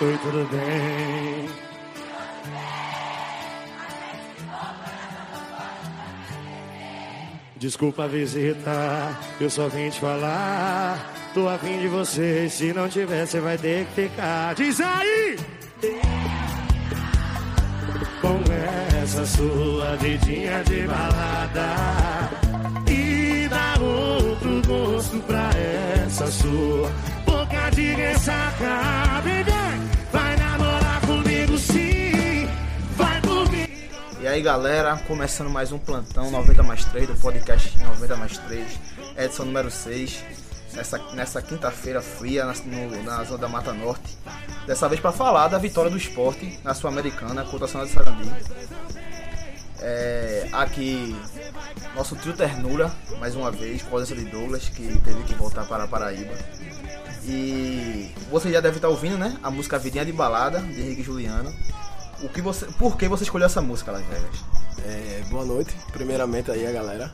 Oi, tudo bem? Desculpa a visita, eu só vim te falar. Tô afim de você, se não tiver, você vai ter que ficar. Diz aí! Com essa sua vidinha de balada E dá outro gosto pra essa sua boca de ressaca Baby, aí galera, começando mais um plantão 90 mais 3 do podcast 90 mais 3, edição número 6. Nessa, nessa quinta-feira fria na, no- na zona da Mata Norte. Dessa vez para falar da vitória do esporte na Sul-Americana contra a Santa de. É, aqui, nosso trio Ternura, mais uma vez, com a de Douglas, que teve que voltar para a Paraíba. E você já deve estar ouvindo, né? A música Vidinha de Balada, de Henrique Juliano. O que você, por que você escolheu essa música, Las Vegas? É, boa noite, primeiramente aí a galera.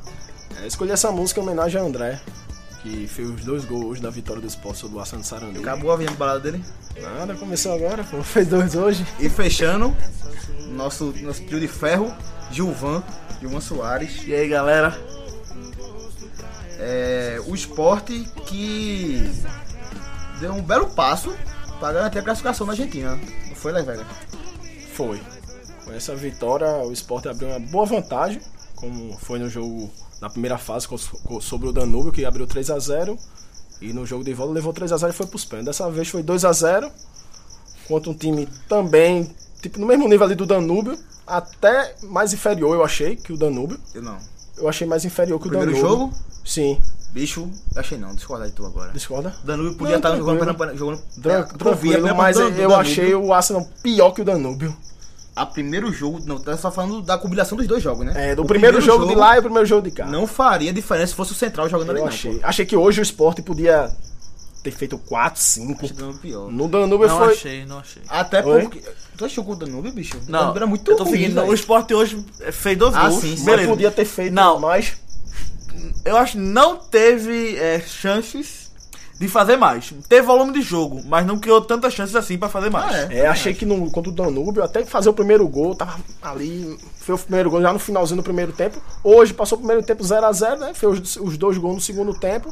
É, escolhi essa música em homenagem a André, que fez os dois gols da vitória do esporte sobre o Ação de Sarandi. Acabou a de Balada dele? Nada, começou agora, pô, fez dois hoje. E fechando, nosso, nosso trio de ferro, Gilvan, Gilvan Soares. E aí galera, É, o esporte que deu um belo passo para garantir a classificação na Argentina. Não foi, Las Vegas? Foi. Com essa vitória, o esporte abriu uma boa vantagem, como foi no jogo na primeira fase sobre o Danúbio, que abriu 3 a 0 E no jogo de volta levou 3 a 0 e foi pros pênaltis. Dessa vez foi 2 a 0 contra um time também, tipo, no mesmo nível ali do Danúbio, até mais inferior, eu achei, que o Danúbio. Eu não. Eu achei mais inferior que o Primeiro Danúbio. jogo? Sim. Bicho, achei não, discorda aí tu agora. Discorda? Danúbio podia Não, estar jogando, tranquilo. jogando, jogando Tran- é, tranquilo, mas do- eu do Danúbio. achei o Arsenal pior que o Danúbio. A primeiro jogo, não, tá só falando da combinação dos dois jogos, né? É, do O primeiro, jogo, de lá e o primeiro jogo de cá. Não faria diferença se fosse o Central jogando ali, eu não. achei. pô. Achei que hoje o esporte podia ter feito 4, 5. Achei Danúbio pior. No Danúbio não foi. achei, não achei. Até Oi? porque. Tu achou que o Danúbio, bicho? O Não, Danúbio era muito eu tô ruim, seguindo. O esporte hoje fez dois Ah, gols. sim, sim. Mas beleza. podia ter feito Não. mais. Eu acho que não teve é, chances de fazer mais. Teve volume de jogo, mas não criou tantas chances assim pra fazer mais. Ah, é? É, achei que no, contra o Danúbio, até fazer o primeiro gol, tava ali. Fez o primeiro gol já no finalzinho do primeiro tempo. Hoje passou o primeiro tempo 0x0, né? Fez os, os dois gols no segundo tempo.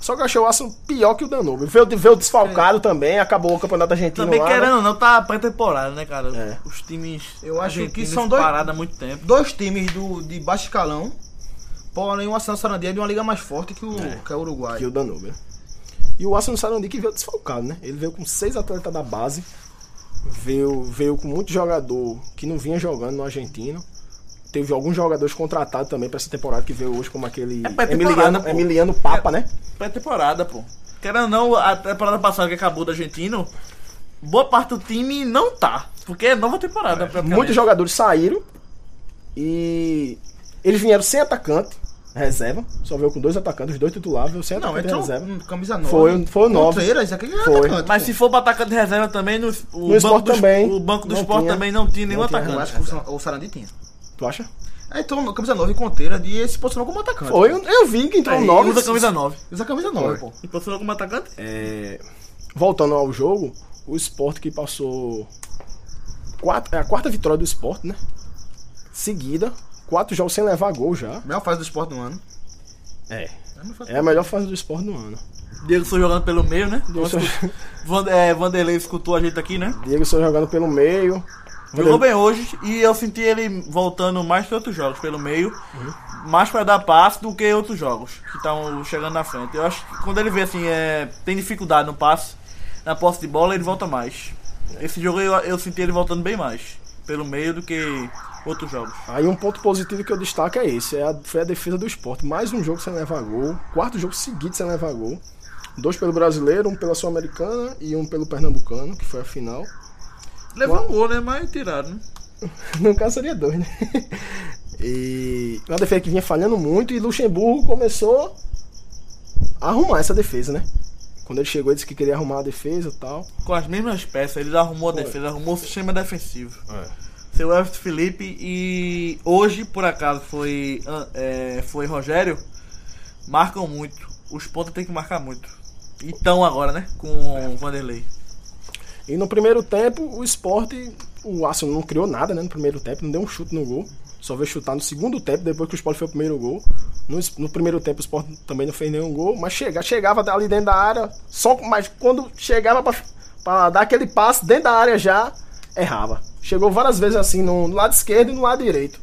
Só que eu achei o Arsenal pior que o Danúbio. Veio, veio desfalcado também, acabou o campeonato argentino. Também lá, querendo né? não, tá pré-temporada, né, cara? É. Os times. Eu acho que são dois- parados há muito tempo. Dois times do, de baixo escalão, porém o Arsenal Sarandi é de uma liga mais forte que o, que é o Uruguai. que o Danúbio. E o Arsenal Sarandi que veio desfalcado, né? Ele veio com seis atletas da base, veio, veio com muito jogador que não vinha jogando no argentino. Teve alguns jogadores contratados também pra essa temporada que veio hoje, como aquele É Emiliano, pô. Emiliano Papa, né? Pré-temporada, pô. Querendo ou não, a temporada passada que acabou do argentino, boa parte do time não tá. Porque é nova temporada, praticamente. Muitos jogadores saíram e eles vieram sem atacante, reserva. Só veio com dois atacantes, os dois titulares, veio sem Não, atacante entrou reserva. um camisa 9. Foi- foi o nove. Contreiras, aquele era Foi. atacante, Mas pô. se for pra atacante de reserva também, no, o, No Sport banco do, também. o banco do esporte tinha. também não tinha nenhum Não tinha, Eu atacante. acho que o Sa- o Sarandi tinha. Tu acha? É, então, camisa 9 Conteira de se posicionou como atacante. Foi, eu, eu vi que entrou É, um e nove. usa camisa 9. Usa a camisa 9, pô. E posicionou como atacante? É, voltando ao jogo, o Sport que passou quatro, é a quarta vitória do Sport, né? Seguida, quatro jogos sem levar gol já. Melhor fase do esporte do ano. É. É a melhor fase do Sport no ano. Diego foi jogando pelo meio, né? Diego Van, é, Vanderlei escutou a gente aqui, né? Diego só jogando pelo meio. Jogou bem hoje e eu senti ele voltando mais que outros jogos pelo meio, Uhum. mais pra dar passe do que outros jogos que estão chegando na frente. Eu acho que quando ele vê assim, é, tem dificuldade no passe, na posse de bola, ele volta mais. Esse jogo eu, eu senti ele voltando bem mais pelo meio do que outros jogos. Aí um ponto positivo que eu destaco é esse, é a, foi a defesa do Sport. Mais um jogo sem levar gol, quarto jogo seguido sem levar gol. Dois pelo brasileiro, um pela Sul-Americana e um pelo Pernambucano, que foi a final. Levou um gol, né? Mas tiraram, né? No caso seria dois, né? E uma defesa que vinha falhando muito e Luxemburgo começou a arrumar essa defesa, né? Quando ele chegou, ele disse que queria arrumar a defesa e tal. Com as mesmas peças, ele arrumou a Foi. defesa, arrumou o sistema defensivo. Seu Everton Felipe e hoje, por acaso, foi, ah, é, foi Rogério, marcam muito. Os pontos tem que marcar muito. E tão agora, né? Com o Vanderlei. E no primeiro tempo, o esporte, o Arsenal não criou nada, né? No primeiro tempo, não deu um chute no gol. Só veio chutar no segundo tempo, depois que o Sport foi o primeiro gol. No, no primeiro tempo o Sport também não fez nenhum gol, mas chega, chegava ali dentro da área, só mas quando chegava pra dar aquele passe dentro da área já, errava. Chegou várias vezes assim no, lado esquerdo e no lado direito.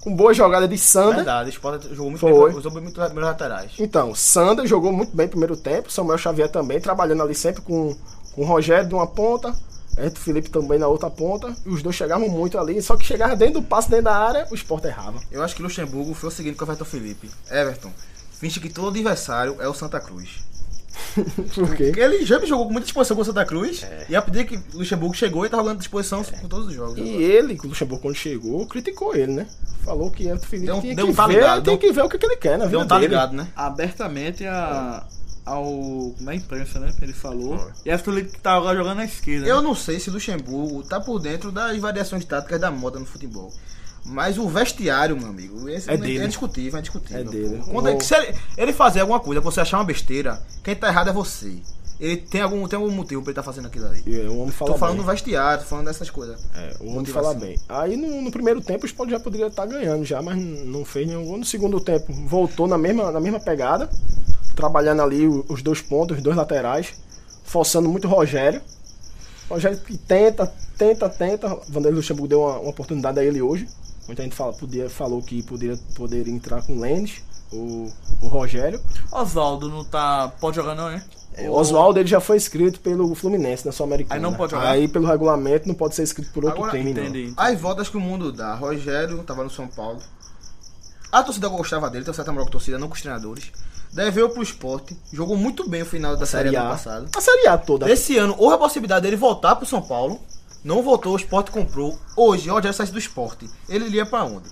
Com boa jogada de Sander. Verdade, o Sport jogou muito Foi. bem, usou muito bem os laterais. Então, Sander jogou muito bem no primeiro tempo, Samuel Xavier também, trabalhando ali sempre com, com o Rogério de uma ponta, Herto Felipe também na outra ponta, e os dois chegavam muito ali, só que chegava dentro do passe, dentro da área, o Sport errava. Eu acho que Luxemburgo foi o seguinte com o Everton Felipe. Everton, finge que todo adversário é o Santa Cruz. Por quê? Porque ele já jogou com muita disposição com o Santa Cruz. E a pedir que o Luxemburgo chegou e tava jogando disposição com todos os jogos. E ele, o Luxemburgo, quando chegou, criticou ele, né? Falou que Herto Felipe Deu um- tinha, deu que um tá ver, ligado, tem deu- que ver o que, que ele quer na vida Deu um tá dele. ligado, né? Abertamente a, ao, na imprensa, né? Ele falou. E a Felipe que tá agora jogando na esquerda. Eu né? não sei se Luxemburgo tá por dentro das variações táticas da moda no futebol. Mas o vestiário, meu amigo, esse É é, discutível, é discutível. É dele. pô. Quando O- é que se ele, ele fazer alguma coisa, você achar uma besteira, quem tá errado é você. Ele tem algum, tem algum motivo pra ele tá fazendo aquilo ali. E o homem fala Tô falando bem. do vestiário, tô falando dessas coisas. É, o homem fala bem. Aí no, no primeiro tempo o Sport já poderia estar ganhando já, mas não fez nenhum gol. No segundo tempo voltou na mesma, na mesma pegada, trabalhando ali o- os dois pontos, os dois laterais, forçando muito o Rogério. Rogério que tenta, tenta, tenta. Vanderlei Luxemburgo deu uma, uma oportunidade a ele hoje. Muita gente fala, podia, falou que poderia, poderia entrar com o Lendes, o, o Rogério. Oswaldo não tá. Pode jogar, não, é? O Oswaldo ele já foi inscrito pelo Fluminense na Sul-Americana. Aí não pode jogar? Aí pelo regulamento não pode ser inscrito por outro Agora, time, não. Entendi. As voltas que o mundo dá. Rogério tava no São Paulo. A torcida gostava dele, tem certa moral com a torcida, não com os treinadores. Daí veio pro esporte, jogou muito bem o final da série do ano passado. A Série A toda. Esse ano houve a possibilidade dele voltar pro São Paulo. Não voltou, o esporte comprou. Hoje, o Rogério saísse do esporte. Ele iria pra onde?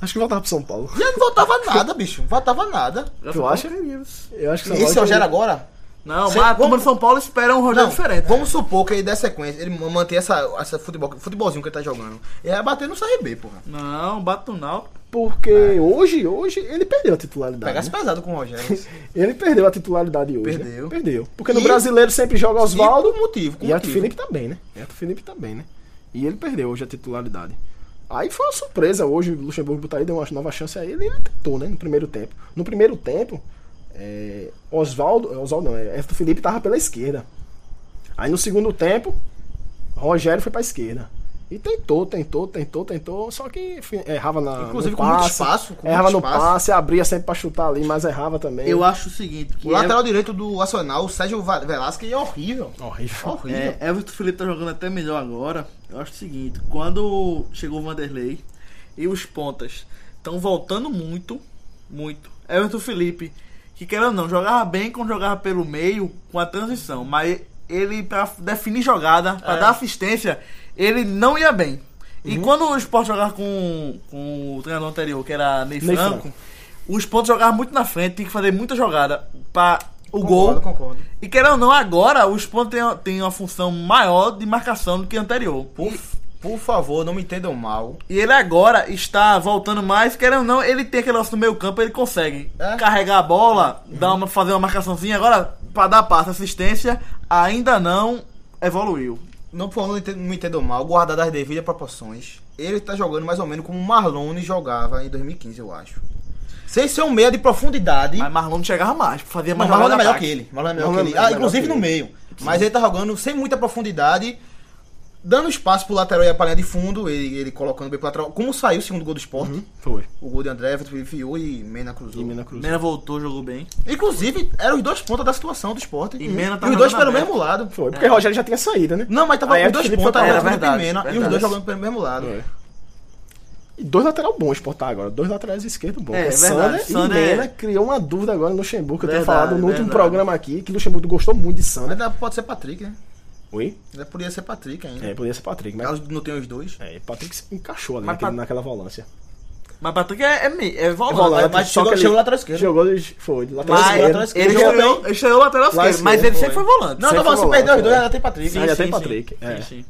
Acho que voltava pro São Paulo. Já não voltava nada, bicho. Não voltava nada. Tu acha? Eu acho que São Esse Rogério agora? Não, Cê- mas vamos- São Paulo espera um Rogério Não, diferente. vamos supor que ele der sequência, ele manter essa, essa futebol, futebolzinho que ele tá jogando. Ele vai bater no Série B, porra. Não, bate no Náutico. Porque hoje, hoje, ele perdeu a titularidade. Pegasse né? pesado com o Rogério. Ele perdeu a titularidade hoje. né? Perdeu. Perdeu. Porque no E- brasileiro sempre joga Oswaldo. E motivo, com E motivo. Felipe também, né? E Arthur Felipe também, né? E ele perdeu hoje a titularidade. Aí foi uma surpresa hoje, o Luxemburgo botar aí, deu uma nova chance a ele e ele tentou, né? No primeiro tempo. No primeiro tempo, é, Oswaldo, Oswaldo não, é, Arthur Felipe tava pela esquerda. Aí no segundo tempo, Rogério foi pra esquerda. E tentou, tentou, tentou, tentou, só que enfim, errava na. Inclusive no com muito espaço, com errava muito no espaço. passe, abria sempre pra chutar ali, mas errava também. Eu acho o seguinte, que O lateral direito do Nacional, o Sérgio Velasquez, é horrível. Horrível. Horrível. É, Everton Felipe tá jogando até melhor agora. Eu acho o seguinte, quando chegou o Vanderlei e os pontas estão voltando muito, muito. Everton Felipe, que querendo ou não, jogava bem quando jogava pelo meio com a transição, mas ele pra definir jogada, pra É. dar assistência, ele não ia bem. E Uhum. quando o Sport jogava com, com o treinador anterior, que era Ney, Ney Franco, Franco. os pontos jogavam muito na frente, tinha que fazer muita jogada para o Concordo, gol. concordo. E querendo ou não, agora os pontos têm, têm uma função maior de marcação do que anterior. Por, por favor, não me entendam mal. E ele agora está voltando mais, querendo ou não, ele tem aquele lance no meio campo, ele consegue É. carregar a bola, dar uma, fazer uma marcaçãozinha. Agora, para dar passe, assistência, ainda não evoluiu. Não, por favor, não me entendam mal. Guardar das devidas proporções. Ele tá jogando mais ou menos como o Marlone jogava em 2015, eu acho. Sem ser um meia de profundidade. Mas Marlon não chegava mais, fazia mais Marlon é jogada melhor que ele. Marlon é melhor Marlon que ele. é Ah, melhor inclusive que no ele. meio. Mas ele tá jogando sem muita profundidade. Dando espaço pro lateral e a linha de fundo. Ele, ele colocando bem pro lateral. Como saiu o segundo gol do esporte. Foi. O gol de André, Felipe Fiou e Mena cruzou. E Mena Cruz. Mena voltou, jogou bem. Inclusive, eram os dois pontos da situação do esporte. E Mena tá e os dois jogando pelo mesmo lado. Foi, porque Rogério já tinha saído, né? Não, mas tava Aí com Arthur dois pontos, tava e verdade, Mena. E os verdade. dois jogando pelo mesmo lado. É. E dois lateral bons exportar agora. Dois laterais esquerdos bons. É, É, verdade. Sander e Sander é- Mena criou uma dúvida agora no Luxemburgo. Que eu tenho Verdade, falado no último verdade. programa aqui. Que o Luxemburgo gostou muito de Sander. Mas pode ser Patrick, né? Oi? Ainda podia ser Patrick ainda. É, podia ser Patrick, mas. Caso não tenha os dois. É, Patrick se encaixou ali naquele- Pat- naquela volância. Mas Patrick é, é, é volante. volante, mas só chegou- que ele- chegou lateral esquerdo. Jogou, foi, lateral Mas esquerdo. lateral esquerdo. ele Ele estreou, ele estreou lateral esquerdo, mas ele sempre foi volante. Não, não, volante, perder os é. dois, ainda tem Patrick. Sim, ainda tem Patrick, é. Sim, sim.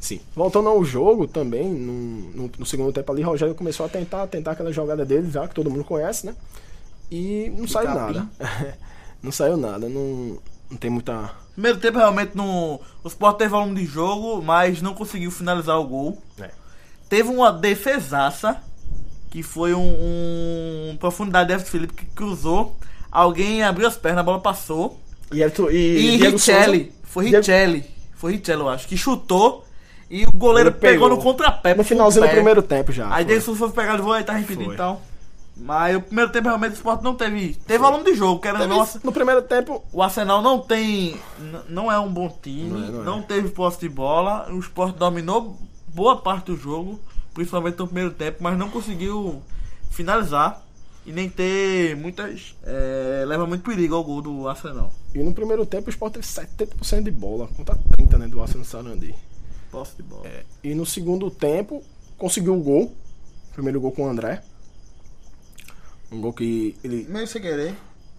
Sim. Voltando ao jogo também, no, no- no segundo tempo ali, Rogério começou a tentar, tentar aquela jogada dele já, que todo mundo conhece, né? E não saiu capim. nada. não saiu nada. Não, não tem muita. Primeiro tempo realmente não. O Sport teve volume de jogo, mas não conseguiu finalizar o gol. É. Teve uma defesaça, que foi um, um profundidade de Everton Felipe que cruzou. Alguém abriu as pernas, a bola passou. E, e, E, Diego Richelli, Souza- foi Diego- Richelli, foi Richelli eu acho, que chutou e o goleiro pegou, pegou. no contrapé. No finalzinho do primeiro tempo já. Aí foi. Diego Souza foi pegar e tava impedido Foi. e tal. Mas o primeiro tempo realmente o Sport não teve. Teve volume de jogo, que era Teve- nossa. No primeiro tempo, O Arsenal não tem. Não é um bom time, Não não, é, não é. teve posse de bola. O Sport dominou boa parte do jogo, principalmente no primeiro tempo, mas não conseguiu finalizar e nem ter muitas. é, leva muito perigo ao gol do Arsenal. e no primeiro tempo o Sport teve 70% de bola, contra 30, né, do Arsenal Sarandi. Posse de bola. E no segundo tempo, conseguiu o gol. Primeiro gol com o André. Um gol que ele Meio sem querer.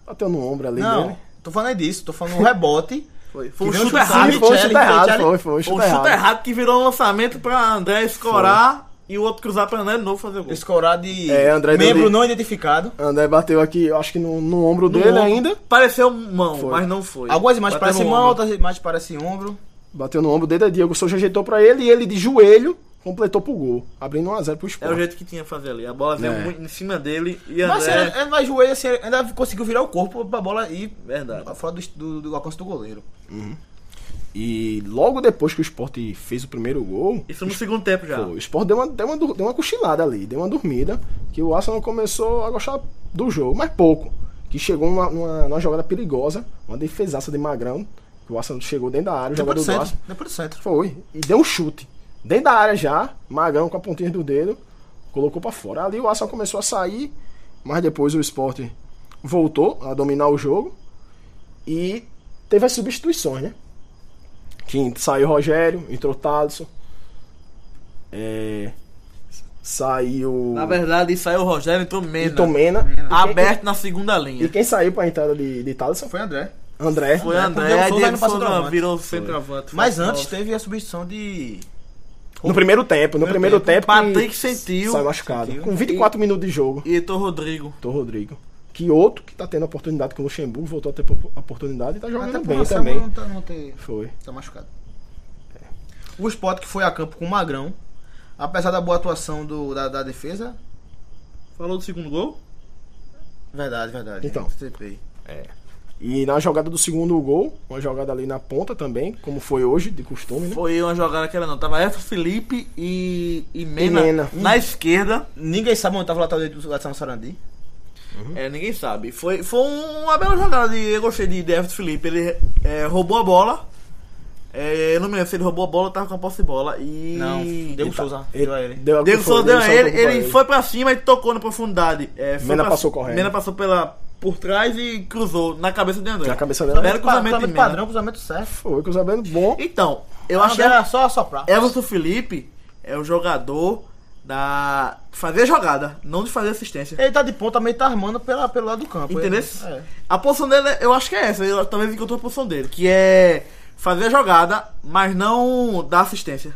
bateu no ombro ali Não, dele. tô falando disso. Tô falando um rebote. Foi, foi um chute chute errado. Sim, foi um chute errado, Richelli- foi, foi um Foi chute um chute errado. errado que virou um lançamento pra André escorar e o outro cruzar pra André de novo fazer o gol. Escorar de É, André membro não identificado. André bateu aqui, eu acho que no, no ombro No dele ombro. ainda. Pareceu mão, Foi. mas não foi. Algumas imagens parecem mão, outras imagens parecem ombro. Bateu no ombro dele, Diego Souza ajeitou pra ele e ele de joelho completou pro gol. Abrindo 1x0 pro É Sport. o jeito que tinha que fazer ali. A bola veio É. muito em cima dele e Mas André. ele vai joelho assim, ainda conseguiu virar o corpo pra bola ir Verdade. fora do, do, do alcance do goleiro. E logo depois que o Sport fez o primeiro gol, Isso no segundo tempo já. Pô, o Sport deu uma, deu, uma, deu uma cochilada ali, deu uma dormida, que o Arsenal começou a gostar do jogo, mas pouco. Que chegou numa, numa, numa jogada perigosa, uma defesaça de Magrão, que o Arsenal chegou dentro da área, jogador do do centro. Arsenal Depois do centro. foi, e deu um chute. Dentro da área já, Magrão com a pontinha do dedo, colocou pra fora. Ali o Arsenal começou a sair, mas depois o Sport voltou a dominar o jogo e teve as substituições, né? Que saiu Rogério, entrou Thaleson. É, saiu. Na verdade, saiu o Rogério entrou Mena. Entrou Mena. Aberto na segunda E linha. quem saiu pra entrada de, de Thaleson? Foi André. André. Foi André, André, aí Souza Diego Souza virou centroavante. Mas antes teve a substituição de. No primeiro tempo, no primeiro tempo. Patrick que sentiu Saiu machucado. sentiu. Com 24 minutos de jogo. e entrou Rodrigo. Tô Rodrigo. Que outro que tá tendo oportunidade com o Luxemburgo, voltou a ter a oportunidade e tá jogando Até bem também. Não, tá, não ter, Foi. tá machucado. O Sport que foi a campo com o Magrão, apesar da boa atuação do, da, da defesa. Falou do segundo gol? Verdade, verdade. Então. Antecipei. E na jogada do segundo gol, uma jogada ali na ponta também, como foi hoje, de costume, né? Foi uma jogada que era não. Tava Everton Felipe e, e Mena, Mena. na esquerda. Ninguém sabe onde tava o lateral direito do Gatão Sarandi. É, ninguém sabe. Foi, foi uma bela jogada de. Eu gostei de, Everton Felipe. Ele é, roubou a bola. É, eu não me lembro se ele roubou a bola ou tava com a posse de bola. E. Não, Diego Ele tá- Souza. ele- deu a ele. Deu a deu a Souza ele, ele foi pra cima e tocou na profundidade. É, foi Mena pra- passou correndo. Mena passou pela, por trás e cruzou na cabeça de André. Na cabeça dela. Era cruzamento de cruzamento padrão, cruzamento certo. Foi, cruzamento bom. Então, eu que que era só assoprar. Everton Felipe é o jogador da. fazer jogada, não de fazer assistência. Ele tá de ponta, meio tá armando pela, pelo lado do campo. Entendeu? Ele- É. A posição dele, eu acho que é essa. Eu talvez encontrou a posição dele, que é fazer a jogada, mas não dar assistência.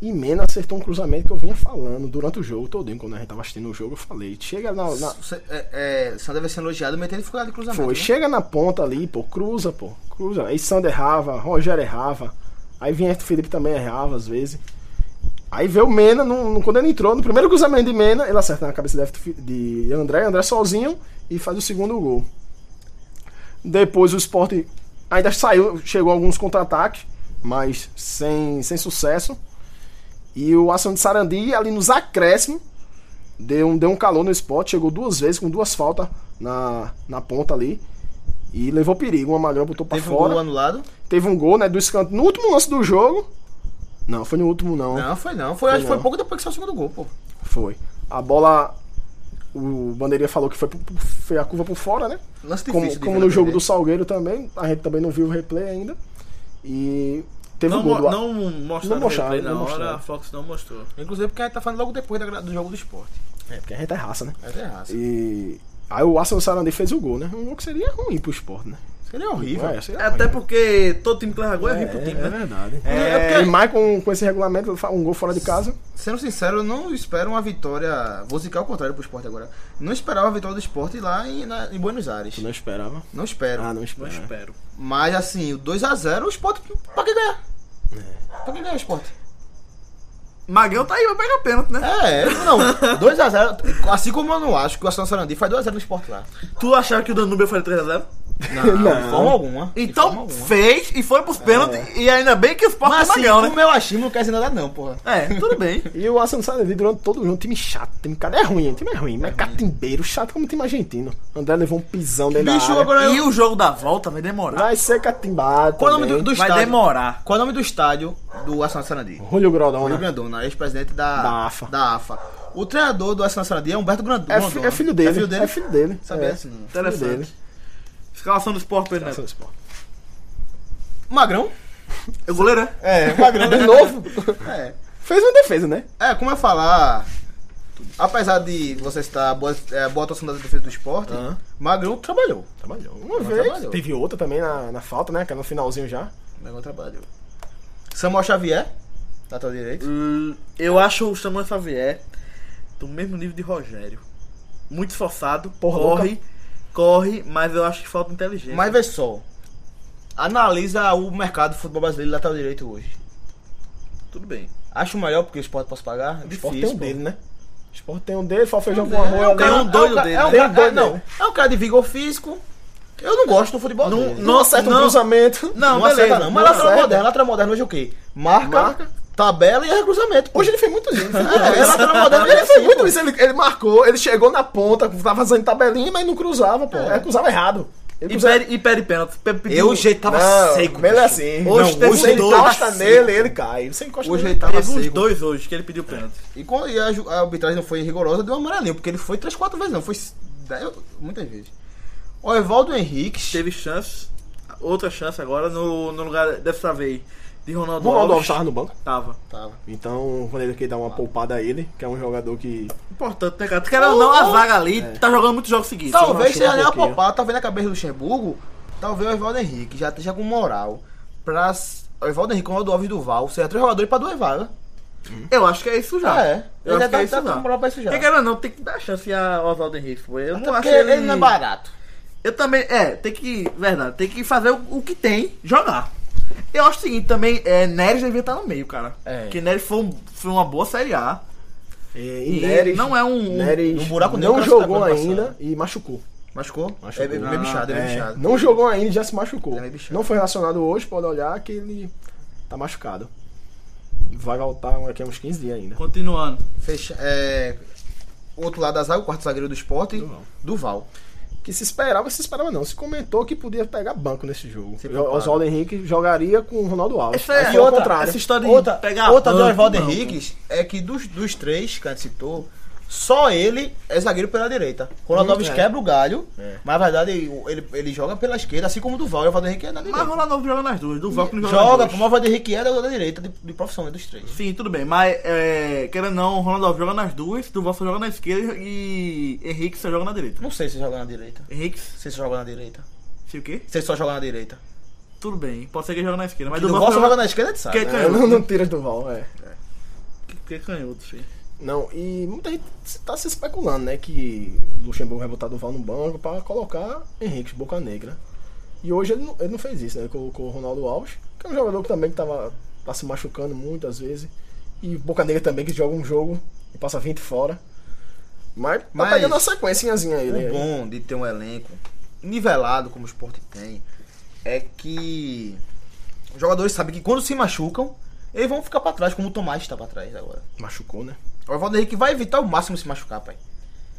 E Mena acertou um cruzamento que eu vinha falando durante o jogo todinho. Quando a gente tava assistindo o jogo, eu falei. Chega na. na- Você- É, é, Sandra deve ser elogiado, metendo dificuldade de cruzamento. foi, né? chega na ponta ali, pô, cruza, pô. Cruza. Aí Sander errava, Rogério errava. Aí vinha Felipe também errava às vezes. Aí veio o Mena, no, no- quando ele entrou, no primeiro cruzamento de Mena, ele acerta na cabeça de, de André, André sozinho e faz o segundo gol. Depois o Sport ainda saiu, chegou alguns contra-ataques, mas sem, sem sucesso. E o Ação de Sarandi, ali nos acréscimos, deu um, deu um calor no Sport, chegou duas vezes com duas faltas na, na ponta ali. E levou perigo, uma magrão botou pra Teve um fora. gol anulado? Teve um gol, né, do escanto no último lance do jogo. Não, foi no último não. Não, foi não. Foi, foi não. pouco depois que saiu o segundo gol, pô. Foi. A bola. O Bandeirinha falou que foi, foi a curva por fora, né? Lance difícil Como, como no jogo do Salgueiro também. A gente também não viu o replay ainda. E teve Não, um gol não mostraram Não mostraram, replay na não hora, mostraram. a Fox não mostrou. Inclusive porque a gente tá falando logo depois da do jogo do esporte. É, porque a gente é raça, né? É de raça. E. Aí o Arsenal Sarandi fez o gol, né? Um gol que seria ruim pro esporte, né? Seria horrível. É, seria É Até horrível. porque todo time que leva gol é, é, pro time, é né? verdade. É, É, porque- e mais com, com esse regulamento, um gol fora de casa. Sendo sincero, eu não espero uma vitória. Vou zicar o contrário pro esporte agora. Não esperava a vitória do esporte lá em, na- em Buenos Aires. Tu não esperava. Não espero. Ah, não Não espera. espero. Mas assim, o 2x0, o esporte. Pra que ganhar? Pra que ganhar o esporte? Magrão tá aí, vai pegar pênalti, né? É, não. 2x0. Assim como eu não acho que o Aston Sarandi faz 2x0 no esporte lá. Tu achava que o Danúbio faria 3x0? Não, Não. de forma alguma. de Então forma alguma. fez e foi pros pênaltis. E ainda bem que o Sport Mas é assim, Magrão, o né? meu achismo não quer dizer nada, não, porra. É, tudo bem. E o Arsenal Sarandi durante todo o jogo, um time chato, time cara é ruim, time é ruim, mas catimbeiro, chato como time argentino. André levou um pisão dentro Bicho, da área. agora E eu... o jogo da volta vai demorar. Vai ser catimbado Qual é o nome do, do Vai estádio? demorar. Qual é o nome do estádio do Aston Sarandi? Julio Grondona. Rio Grandona, ex-presidente da, Da AFA. da AFA. O treinador do Aston Sarandi é Humberto Grandona. É, fi- é filho dele. É filho dele? É filho dele. Sabia é. assim, não. Filho dele. Escalação do Sport, por exemplo. Magrão? É o goleiro, é? É, Magrão De novo? É. Fez uma defesa, né? É, como eu falar, apesar de você estar boa, é, boa atuação da defesa do esporte, Aham. Magrão trabalhou. Trabalhou. Uma Mas vez. trabalhou. Teve outra também na, na falta, né? Que é no finalzinho já. Magrão trabalhou. Samuel Xavier, lateral direito. Hum, Eu acho o Samuel Xavier do mesmo nível de Rogério. Muito esforçado, Porra, corre, corre, mas eu acho que falta inteligência. Mas vê só, analisa o mercado do futebol brasileiro lateral direito hoje. tudo bem. Acho melhor porque o esporte posso pagar? O Sport Difícil, tem um pô. dele, né? O Sport tem um dele, só feijão com É arroz. um cara- Tem um doido é um dele, É um né? um é, não, doido é um cara de vigor físico. Eu não gosto do futebol Não- dele. Não acerta um Não. cruzamento. Não, Não beleza. acerta não. Mas não lateral moderno, lateral moderno hoje é o quê? Marca, Marca. Tabela e erra cruzamento. pô. Hoje ele fez muito isso. É, é lateral moderno, Ele ele fez muito isso. Ele, ele marcou, ele chegou na ponta, tava fazendo tabelinha, mas não cruzava, pô. É. Ele cruzava errado. Ele E cruzava... pede, e pede pênalti. Eu, o jeito tava Não, seco. Ele é assim. Hoje não, você encosta nele, ele cai. Você encosta Hoje nele. ele tava Teve uns seco. dois hoje que ele pediu pênalti. E quando e a, a arbitragem não foi rigorosa, deu um amarelinho, porque ele foi 3, 4 vezes, não. Foi dez- muitas vezes. O Evaldo Henrique. Teve chance, outra chance agora, no, no lugar dessa vez de Ronaldo, Ronaldo Alves tava no banco. Tava. Tava. Então, quando ele quer dar uma poupada a ele, que é um jogador que. Importante, né, cara? Querendo ou não, a zaga ali tá jogando muitos jogos seguidos. Talvez seja um nem a poupar, talvez na cabeça do Luxemburgo, talvez o Evaldo Henrique já esteja com moral pra. O Evaldo Henrique, o Ronaldo Alves e Duval, seja três jogadores pra duas vagas. Eu acho que é isso já. Ah, é. Eu Ele acho que é tá, isso tá já. com moral pra isso já. Porque não, tem que dar chance ao Oswaldo Henrique. Eu Até não acho porque ele... ele não é barato. Eu também, é, tem que, verdade, tem que fazer o, o que tem, jogar. Eu acho o seguinte também, é, Neres devia estar no meio, cara. É. Porque Neres foi, um- foi uma boa Série A. E, E Neres, não é um- Neres um buraco não jogou ainda e machucou. Machucou? Machucou. É meio bichado, é meio É, bichado. não jogou ainda e já se machucou. É meio bichado. Não foi relacionado hoje, pode olhar que ele tá machucado. Vai voltar daqui a uns 15 dias ainda. Continuando. Fecha, é, o outro lado da zaga, o quarto zagueiro do esporte, Duval. Duval. Que se esperava, se esperava não. Se comentou que podia pegar banco nesse jogo. Oswaldo Henrique jogaria com o Ronaldo Alves. Essa é- E outra, essa história de Outra, pegar outra do banco, Evaldo não, Henriques é que dos, dos três que a gente citou, só ele é zagueiro pela direita. Ronaldo Alves é. quebra o galho, É. mas na verdade ele, ele, joga pela esquerda, assim como o Duval. E o Evaldo Henrique é na Mas direita. Ronaldo Alves joga nas duas, do Val que não joga, Joga, nas como o. Evaldo Henrique é da, da direita, de, de profissão, né, dos três. Sim, tudo bem, mas é, querendo ou não, Ronaldo Alves joga nas duas, Duval só joga na esquerda e Henrique só joga na direita. Não sei se joga na direita. Henrique, Se ele joga na direita. se o quê? Se ele só joga na direita. Tudo bem, pode ser que ele joga na esquerda, mas Mas Duval Duval só só joga na esquerda, gente sabe. Que- né? É, não, não tira do Val, é. Que é canhoto, filho. Não, e muita gente tá se especulando, né? Que o Luxemburgo vai botar Duval no banco pra colocar Henrique Boca Negra. E hoje ele não, ele não fez isso, né? Ele colocou o Ronaldo Alves, que é um jogador que também que tava, tá se machucando muitas vezes. E Boca Negra também, que joga um jogo e passa 20 fora. Mas tá Mas pegando uma sequenciazinha aí, né? O bom de ter um elenco nivelado como o esporte tem é que os jogadores sabem que quando se machucam, eles vão ficar pra trás, como o Tomás está pra trás agora. Machucou, né? O Evaldo Henrique vai evitar o máximo se machucar, pai.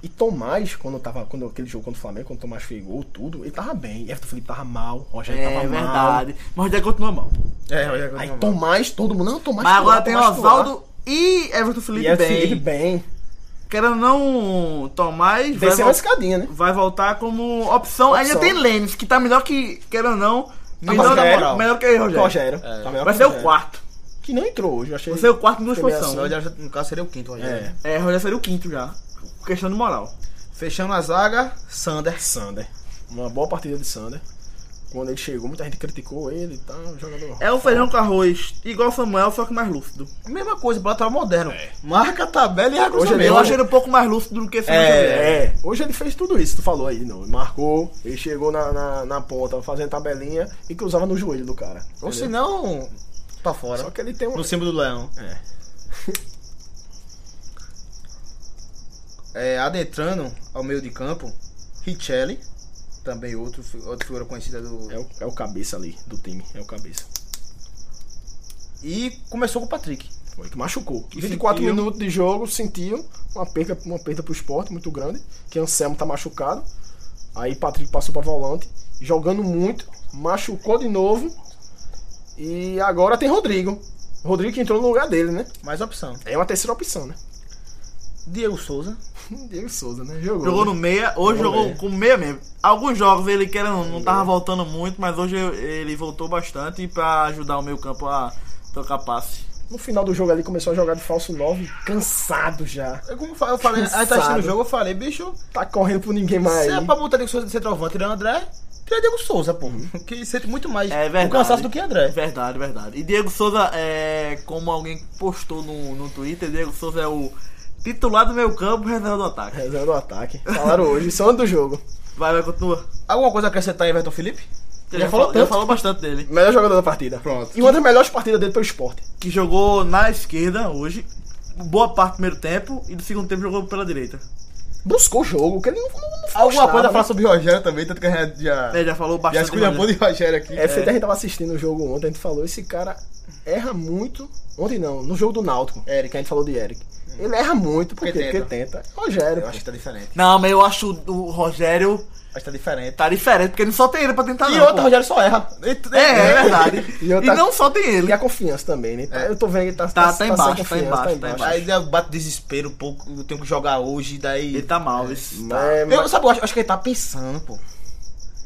E Tomás, quando tava. Quando aquele jogo contra o Flamengo, quando o Tomás fez gol, tudo, ele tava bem. Everton Felipe tava mal, Rogério É tava mal. verdade, mas o Rogério continua mal. É, olha Aí Tomás, todo mundo, não, Tomás Mas agora tem. Oswaldo e Everton Felipe E é bem. Felipe bem. Querendo não, Tomás vai, vol- uma escadinha, né? vai voltar como opção. Ainda Opção. tem Lênis, que tá melhor que, querendo ou não, melhor, na moral. melhor que Rogério. Rogério. É. Tá melhor Vai ser o Rogério. quarto. Que não entrou hoje, eu achei. Vai ser o quarto em duas posições. Rogério, no caso, seria o quinto, Rogério. É. É, Rogério seria o quinto já. Questão de moral. Fechando a zaga, Sander. Sander. Uma boa partida de Sander. Quando ele chegou, muita gente criticou ele e tal, jogador. É o feijão com arroz, igual o Samuel, só que mais lúcido. Mesma coisa, lateral moderno. Marca a tabela e recurso Hoje. Eu achei ele um pouco mais lúcido do que Samuel Xavier. É, hoje ele fez tudo isso, tu falou aí, não. Marcou, ele chegou na, na, na ponta, fazendo tabelinha e cruzava no joelho do cara. Ou entendeu? se não, pra fora. Só que ele tem um. No símbolo do leão. É. É, adentrando ao meio de campo, Richelli, também outro, outra figura conhecida do. É o, é o cabeça ali do time, é o cabeça. E começou com o Patrick. Foi que machucou. E 24 sentiu- minutos de jogo, sentiu uma perda, uma perda pro esporte muito grande, que Anselmo tá machucado. Aí Patrick passou pra volante, jogando muito, machucou de novo. E agora tem Rodrigo. Rodrigo que entrou no lugar dele, né? Mais opção. É uma terceira opção, né? Diego Souza. Diego Souza, né? Jogou. Jogou né? no meia, hoje Jogou jogou meia. com meia mesmo. Alguns jogos ele que não, não tava voltando muito, mas hoje ele voltou bastante pra ajudar o meio campo a trocar passe. No final do jogo ali começou a jogar de falso 9, cansado já. Eu, como eu falei, aí tá Cansado. assistindo o jogo, eu falei, bicho, Tá correndo por ninguém mais. se é pra botar de centroavante e tirar André, tira Diego Souza, pô. Que sente muito mais É o verdade. cansaço do que André. Verdade, verdade. E Diego Souza, é, como alguém postou no, no Twitter, Diego Souza é o titular do meio campo, reserva do ataque. Reserva do ataque. Falaram hoje, só do jogo. Vai, vai, continua. Alguma coisa a acrescentar em Everton Felipe? Você Já falou já tanto. falou bastante dele. Melhor jogador da partida. Pronto. E uma das melhores partidas dele pelo esporte. Que jogou na esquerda hoje, boa parte do primeiro tempo, e do segundo tempo jogou pela direita. Buscou o jogo, que ele não, não, não Alguma coisa a né? falar sobre o Rogério também, tanto que a gente já. É, já falou já bastante. esculhambou dele. de Rogério aqui. É, feito, a gente tava assistindo o jogo ontem, a gente falou, esse cara erra muito. Ontem não, no jogo do Náutico, Eric. que a gente falou de Eric. Ele erra muito, por Porque quê? Porque tenta. tenta. Rogério. Eu acho que tá diferente. Não, mas eu acho o Rogério Que tá diferente. tá diferente, porque ele só tem ele pra tentar E não, outra, pô. Rogério só erra. É, é verdade. E e, outra- não só tem ele. E a confiança também, né? Tá- Eu tô vendo que ele tá, Tá- tá sem embaixo, tá embaixo, tá embaixo. Aí bate desespero, pô, eu tenho que jogar hoje, daí. Ele tá mal, esse. É, Eu, mas- sabe, eu acho, acho que ele tá pensando, pô.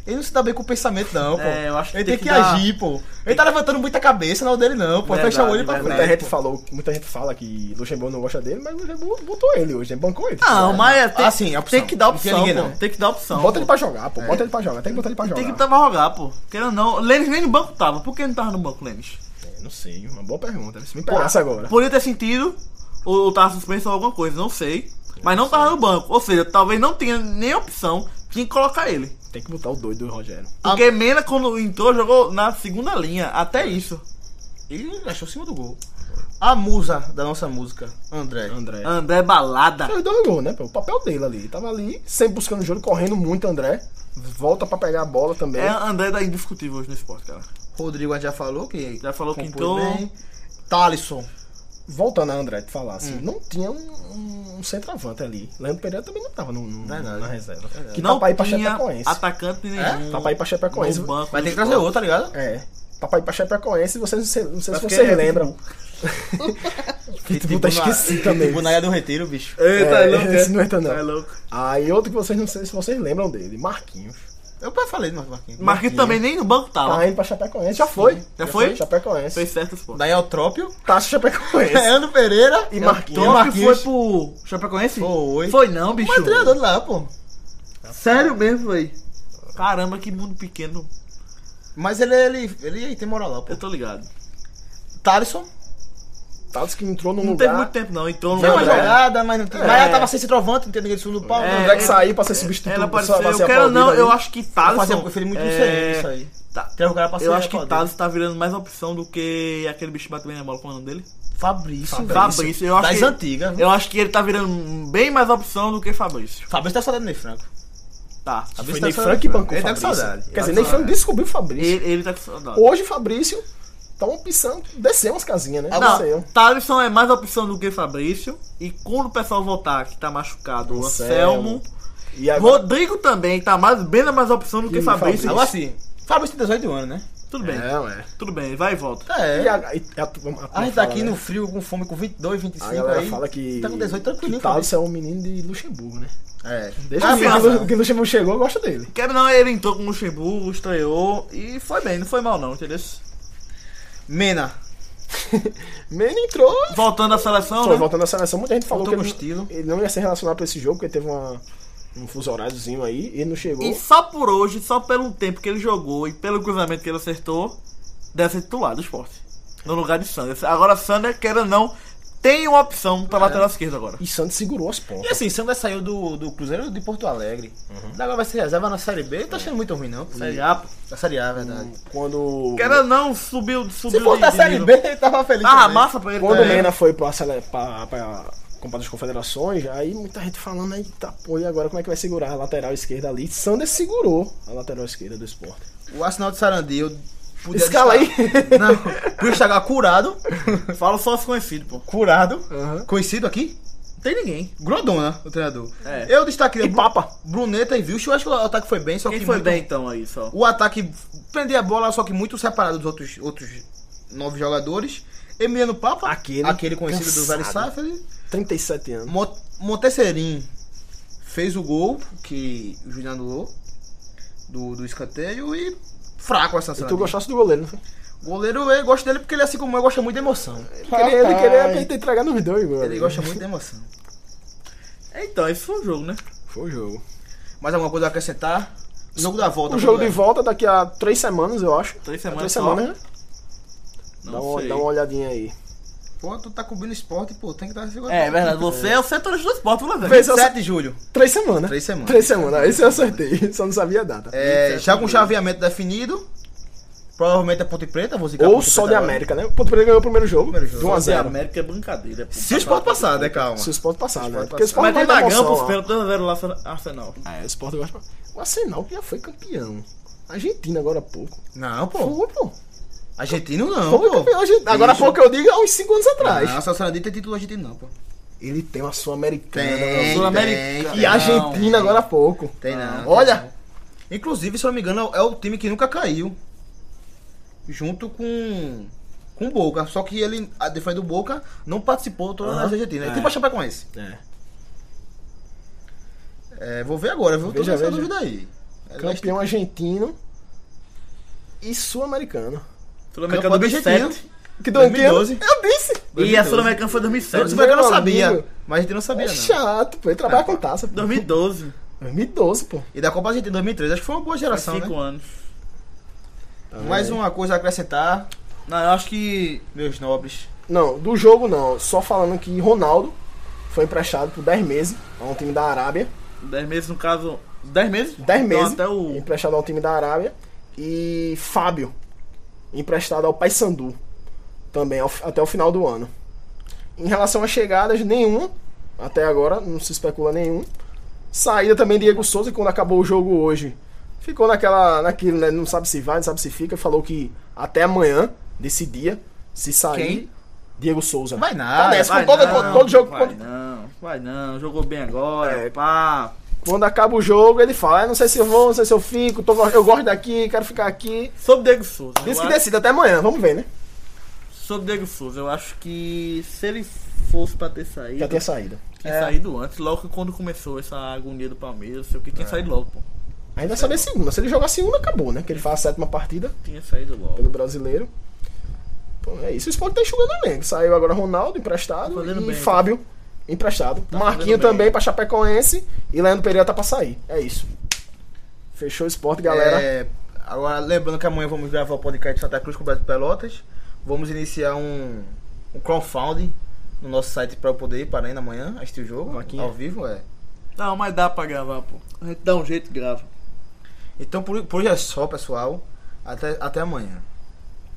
Ele não se dá bem com o pensamento, não, pô. É, eu acho que ele tem tem que que, dar- agir, pô. Ele tá levantando muita cabeça, não é o dele, não, pô. Verdade, Fecha o olho pra verdade. Muita frente. gente falou, muita gente fala que Luxemburgo não gosta dele, mas o Luxemburgo botou ele hoje, né? bancou ele. Não, mas é, tem, Ah, sim, a opção. tem que dar opção, ninguém, pô. não. Tem que dar opção. Bota pô. ele pra jogar, pô. Bota ele pra jogar. Tem que botar ele pra jogar. Tem que estar pra jogar, pô. Querendo ou não. Lênis nem no banco tava. Por que não tava no banco, Lênis? É, Não sei, uma boa pergunta. Se me pegasse agora. Podia ter sentido, ou, tava suspenso ou alguma coisa, não sei. Mas não tava no banco. Ou seja, talvez não tinha nem opção, tinha que colocar ele. Tem que botar o doido do Rogério. Porque Mena, quando entrou, jogou na segunda linha. Até isso. Ele achou cima do gol. A musa da nossa música, André. André. André Balada. Fez dois gols, né? O papel dele ali. Tava ali, sempre buscando o jogo, correndo muito, André. Volta pra pegar a bola também. É André da indiscutível hoje no esporte, cara. Rodrigo a já falou que. Já falou que entrou. bem. Thalisson. Voltando a André, te falar Hum. assim, não tinha um, um centroavante ali. Leandro Pereira também não tava no, no- na reserva. Que Não tá pra ir pra tinha Chapecoense. atacante nenhum. Tá pra ir pra Chapecoense. banco Vai do ter que trazer outro, tá ligado? É. Tá pra ir pra Chapecoense, vocês, não sei, não sei se Mas vocês porque- lembram. Pitbull tá esquecido também. Tipo na Ilha do Retiro, bicho. Eita, É, é louco. esse não entra não. É louco. Aí outro que vocês não sei se vocês lembram dele, Marquinhos. Eu já falei do Marquinhos. Marquinhos também nem no banco tava. Tá indo pra Chapecoense, já foi. Já foi? Chapecoense. Fez certo esporte. Daí Eutrópio. Taça Chapecoense. Leandro Pereira. E Marquinhos. Que Marquinhos. foi pro Chapecoense? Foi. Foi não, bicho. Mas treinador lá, pô. Sério mesmo, foi. Caramba, que mundo pequeno. Mas ele, ele, ele tem moral lá, pô. Eu tô ligado. Thalisson. Taça que entrou no Não lugar. teve muito tempo não, entrou no Deu uma André. jogada, mas não tem. É. Mas ela tava sem centroavante, não tem ninguém de segundo pau. É, não. André que saiu pra ser substituído. Ela só pra apareceu. ser Eu quero não, aplaudido eu acho que Fazia, Thaleson. preferi muito é, isso aí. tá- Tem o cara pra ser Eu acho que. Thales tá virando mais opção do que aquele bicho que bate bem na bola, como é o nome dele? Fabrício. Fabrício. Fabrício. Eu acho Das que, antigas. Eu acho que ele tá virando bem mais opção do que Fabrício. Fabrício tá saudade do Ney Franco. Tá. Foi Fabrício Ney tá Frank que saudade. bancou Ele tá com Fabrício. saudade. Quer Tá dizer, com Ney Frank saudade. descobriu o Fabrício. Ele, ele tá com saudade. Hoje, Fabrício tá uma opção descer umas casinhas, né? Não, Desceu. Thaleson é mais opção do que Fabrício. E quando o pessoal voltar, que tá machucado, o Anselmo. E agora... Rodrigo também tá mais, bem mais opção do que E Fabrício. Fabrício. Agora sim. Fabrício tem 18 anos, né? Tudo bem, É, ué. tudo bem, vai e volta. É. E a, e a, turma- A gente tá aqui né? no frio, com fome, com 22, 25 A galera aí. fala que. Tá com 18 tranquilinho, que Thales é um menino de Luxemburgo, né? É. Desde Ah, que, que, que Luxemburgo chegou, eu gosto dele. Quero não, ele entrou com o Luxemburgo, estreou e foi bem, não foi mal não, entendeu? Mena. Mene entrou. Voltando à seleção, Foi né? voltando à seleção, muita gente falou Voltou que ele, ele não ia ser relacionado pra esse jogo, porque teve uma, um fuso horáriozinho aí, ele não chegou. E só por hoje, só pelo tempo que ele jogou e pelo cruzamento que ele acertou, deve ser titular do esporte. No lugar de Sander. Agora Sander, queira não, tem uma opção pra lateral esquerda agora. E Santos segurou as E pontas. assim, Sander saiu do, do Cruzeiro de Porto Alegre. Agora vai ser reserva na Série B. Tá achando muito ruim, não. pô. Série A, pô. Na Série A, é verdade. Quando. Ou não, subiu, subiu Se de- da Série. B, ele tava feliz. Ah, também. massa pra ele. Quando o. Mena foi pra, pra, pra Copa das Confederações, aí muita gente falando aí, tá, pô, e agora como é que vai segurar a lateral esquerda ali? Sander segurou a lateral esquerda do esporte. O Arsenal de Sarandi, podia Escala aí. Não, podia estar curado. Fala só os conhecidos, pô. Curado. Aham. Conhecido aqui? Não tem ninguém. Grondona, o treinador. É. Eu destaquei E Papa. Bruneta e Vilch. Eu acho que o ataque foi bem, só Quem que foi muito- bem então aí só? O ataque prendia a bola, só que muito separado dos outros, outros nove jogadores. Emiliano Papa, Aquele aquele conhecido do Velho cansado. Safari. 37 anos. Mo- Montesserim fez o gol que o Juliano anulou do, do escanteio e fraco essa E tu gostasse do goleiro, não foi? Goleiro, eu gosto dele porque ele, assim como eu, gosta muito de emoção. Ele queria, ele queria gente entregar nos dois, mano. Ele gosta muito de emoção. Então, esse foi o jogo, né? Foi o jogo. Mais alguma coisa a acrescentar? O jogo da volta. O jogo de é? volta daqui a três semanas, eu acho. Três É semanas Três semanas, né? Dá uma, dá uma olhadinha aí. Pô, tu tá cobrindo esporte, pô, tem que estar segurando. É, é verdade. Você é o setorista do esporte, se eu- 7 de julho. Três semanas. Três semanas. Três semanas. Esse eu acertei. Só não sabia a data. É, já com chaveamento definido. Provavelmente a Ponte Preta, vou zicar Ou Ponte só de. América, né? O Ponto Preta ganhou o primeiro jogo. Primeiro jogo. De 1 a Fazer 0 América é brincadeira. pô. Se o esporte passar, né, calma. Se o Sport passar, né? Porque o passar. Sport Mas vai tem dar Dragão, emoção pô, lá. pelo 2x0 lá pro Arsenal. É, o Sport gosta. O Arsenal que já foi campeão. Argentina agora há pouco. Não, pô. Foi, pô. Argentino não, Foi pô. campeão. Agora pouco eu digo, há uns 5 anos atrás. Não, Celso Sarandi tem título argentino não, pô. Ele tem uma Sul-Americana. Sul-Americana. E Argentina agora há pouco. Tem não. Olha, Inclusive, se eu não me engano, é o time que nunca caiu. Junto com com o Boca. Só que ele, a defesa do Boca, não participou toda Aham. nas Argentinas. É É. tipo a Chapecoense. É. É, vou ver agora, viu? Tô Veja, nessa veja. dúvida aí. É, campeão argentino e sul-americano. Sul-Americano Campeão 2007. Que do? 2012. Eu disse. E a Sul-Americana foi Não, 2007. você vai que eu não sabia. amigo. Mas a gente não sabia, É não. chato, pô. Ele trabalha com taça. pô. 2012. 2012, pô. E da Copa Argentina em 2013, acho que foi uma boa Faz geração, 5 né? anos. Mais uma coisa a acrescentar, Não, eu acho que. meus nobres. Não, do jogo não. Só falando que Ronaldo foi emprestado por 10 meses a um time da Arábia. 10 meses, no caso. 10 meses? 10 Então, meses. até o. Emprestado ao time da Arábia. E Fábio, emprestado ao Paysandu. Também ao- até o final do ano. Em relação às chegadas, nenhuma. Até agora, não se especula nenhum. Saída também Diego Souza, quando acabou o jogo hoje, ficou naquela, naquilo, né? Não sabe se vai, não sabe se fica. Falou que até amanhã, desse dia, se sair. Quem? Diego Souza. Vai nada, Tá nessa, Vai todo, não, todo jogo. Vai não, vai não. Jogou bem agora. É. Pá. Quando acaba o jogo, ele fala: "Ah, não sei se eu vou, não sei se eu fico, tô eu gosto daqui, quero ficar aqui. Sobre Diego Souza. Diz que acho- decide até amanhã, vamos ver, né? Sobre Diego Souza, eu acho que se ele fosse pra ter saído. Já tinha saída. Tinha É. saído antes, logo quando começou essa agonia do Palmeiras, sei o que É. tinha saído logo, pô. Ainda saber segunda. Se ele jogar segunda, acabou, né? Que ele faz a sétima partida Tinha saído logo. pelo brasileiro. Pô, é isso. O Sport tá enxugando o elenco. Saiu agora Ronaldo, emprestado. Tá fazendo e bem, Fábio, emprestado. Tá Marquinho também pra Chapecoense. E Leandro Pereira tá pra sair. É isso. Fechou o Sport, galera. É, agora, lembrando que amanhã vamos gravar o podcast Santa Cruz com o Beto Pelotas. Vamos iniciar um, um crowdfunding no nosso site pra eu poder ir para ainda amanhã assistir o jogo. Vaquinha. Ao vivo, é. Não, mas dá pra gravar, pô. A gente dá um jeito e grava. Então por, por hoje é só, pessoal. Até, até amanhã.